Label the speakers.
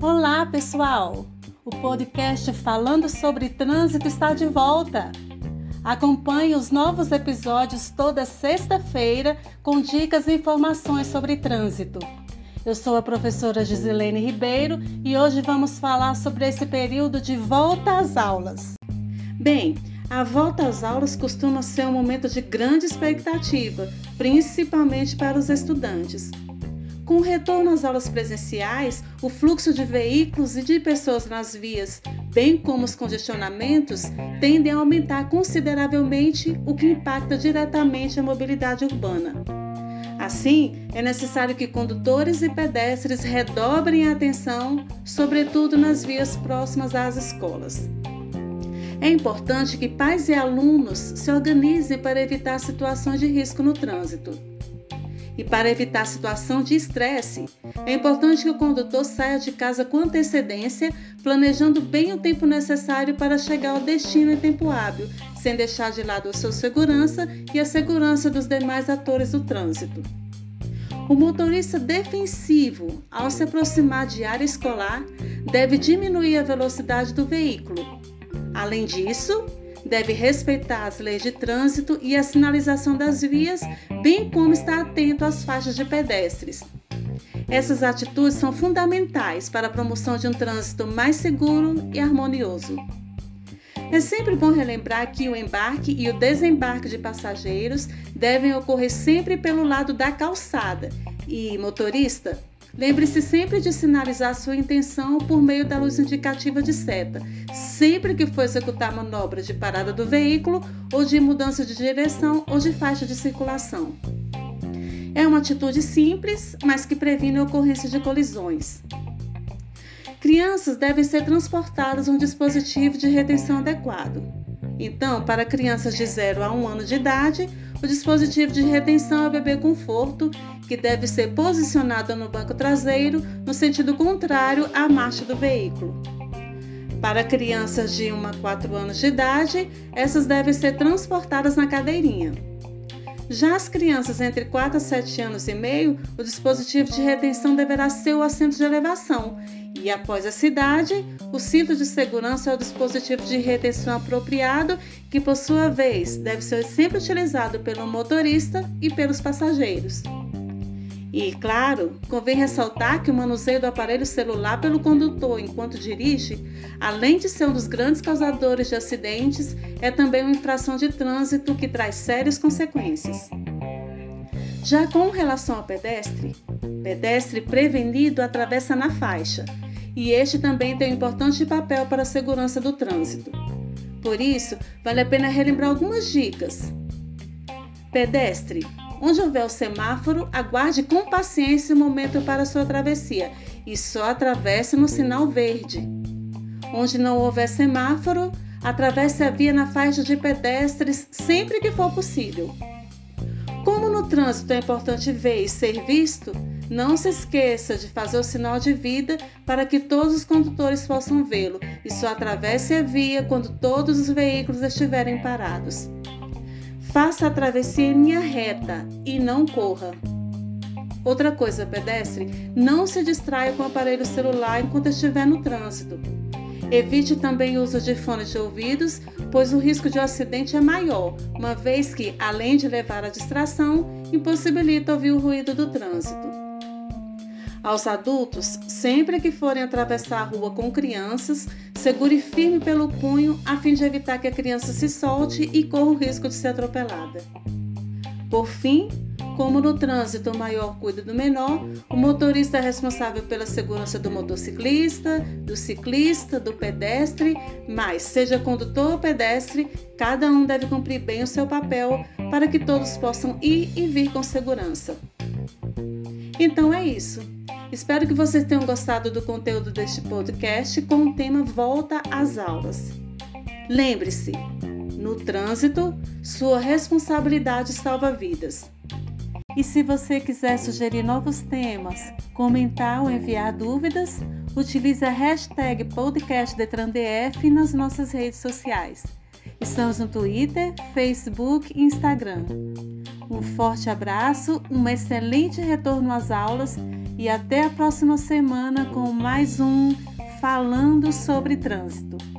Speaker 1: Olá, pessoal! O podcast Falando sobre Trânsito está de volta. Acompanhe os novos episódios toda sexta-feira com dicas e informações sobre trânsito. Eu sou a professora Gisilene Ribeiro e hoje vamos falar sobre esse período de volta às aulas. Bem, a volta às aulas costuma ser um momento de grande expectativa, principalmente para os estudantes. Com o retorno às aulas presenciais, o fluxo de veículos e de pessoas nas vias, bem como os congestionamentos, tendem a aumentar consideravelmente, o que impacta diretamente a mobilidade urbana. Assim, é necessário que condutores e pedestres redobrem a atenção, sobretudo nas vias próximas às escolas. É importante que pais e alunos se organizem para evitar situações de risco no trânsito. E para evitar situação de estresse, é importante que o condutor saia de casa com antecedência, planejando bem o tempo necessário para chegar ao destino em tempo hábil, sem deixar de lado a sua segurança e a segurança dos demais atores do trânsito. O motorista defensivo, ao se aproximar de área escolar, deve diminuir a velocidade do veículo. Além disso, deve respeitar as leis de trânsito e a sinalização das vias, bem como estar atento às faixas de pedestres. Essas atitudes são fundamentais para a promoção de um trânsito mais seguro e harmonioso. É sempre bom relembrar que o embarque e o desembarque de passageiros devem ocorrer sempre pelo lado da calçada e, motorista, Lembre-se sempre de sinalizar sua intenção por meio da luz indicativa de seta, sempre que for executar manobras de parada do veículo ou de mudança de direção ou de faixa de circulação. É uma atitude simples, mas que previne a ocorrência de colisões. Crianças devem ser transportadas um dispositivo de retenção adequado. Então, para crianças de 0 a 1 ano de idade, o dispositivo de retenção é o bebê conforto que deve ser posicionada no banco traseiro no sentido contrário à marcha do veículo. Para crianças de 1 a 4 anos de idade, essas devem ser transportadas na cadeirinha. Já as crianças entre 4 a 7 anos e meio, o dispositivo de retenção deverá ser o assento de elevação e, após a cidade, o cinto de segurança é o dispositivo de retenção apropriado, que, por sua vez, deve ser sempre utilizado pelo motorista e pelos passageiros. E, claro, convém ressaltar que o manuseio do aparelho celular pelo condutor enquanto dirige, além de ser um dos grandes causadores de acidentes, é também uma infração de trânsito que traz sérias consequências. Já com relação ao pedestre, pedestre prevenido atravessa na faixa, e este também tem um importante papel para a segurança do trânsito. Por isso, vale a pena relembrar algumas dicas. Pedestre, Onde houver o semáforo, aguarde com paciência o momento para sua travessia e só atravesse no sinal verde. Onde não houver semáforo, atravesse a via na faixa de pedestres sempre que for possível. Como no trânsito é importante ver e ser visto, não se esqueça de fazer o sinal de vida para que todos os condutores possam vê-lo e só atravesse a via quando todos os veículos estiverem parados. Faça a travessia em linha reta e não corra. Outra coisa, pedestre, não se distraia com o aparelho celular enquanto estiver no trânsito. Evite também o uso de fones de ouvidos, pois o risco de um acidente é maior, uma vez que, além de levar à distração, impossibilita ouvir o ruído do trânsito. Aos adultos, sempre que forem atravessar a rua com crianças, segure firme pelo punho a fim de evitar que a criança se solte e corra o risco de ser atropelada. Por fim, como no trânsito o maior cuida do menor, o motorista é responsável pela segurança do motociclista, do ciclista, do pedestre, mas, seja condutor ou pedestre, cada um deve cumprir bem o seu papel para que todos possam ir e vir com segurança. Então é isso. Espero que vocês tenham gostado do conteúdo deste podcast com o tema Volta às Aulas. Lembre-se, no trânsito, sua responsabilidade salva vidas. E se você quiser sugerir novos temas, comentar ou enviar dúvidas, utilize a hashtag podcastdetrandef nas nossas redes sociais. Estamos no Twitter, Facebook e Instagram. Um forte abraço, um excelente retorno às aulas e até a próxima semana com mais um Falando sobre Trânsito.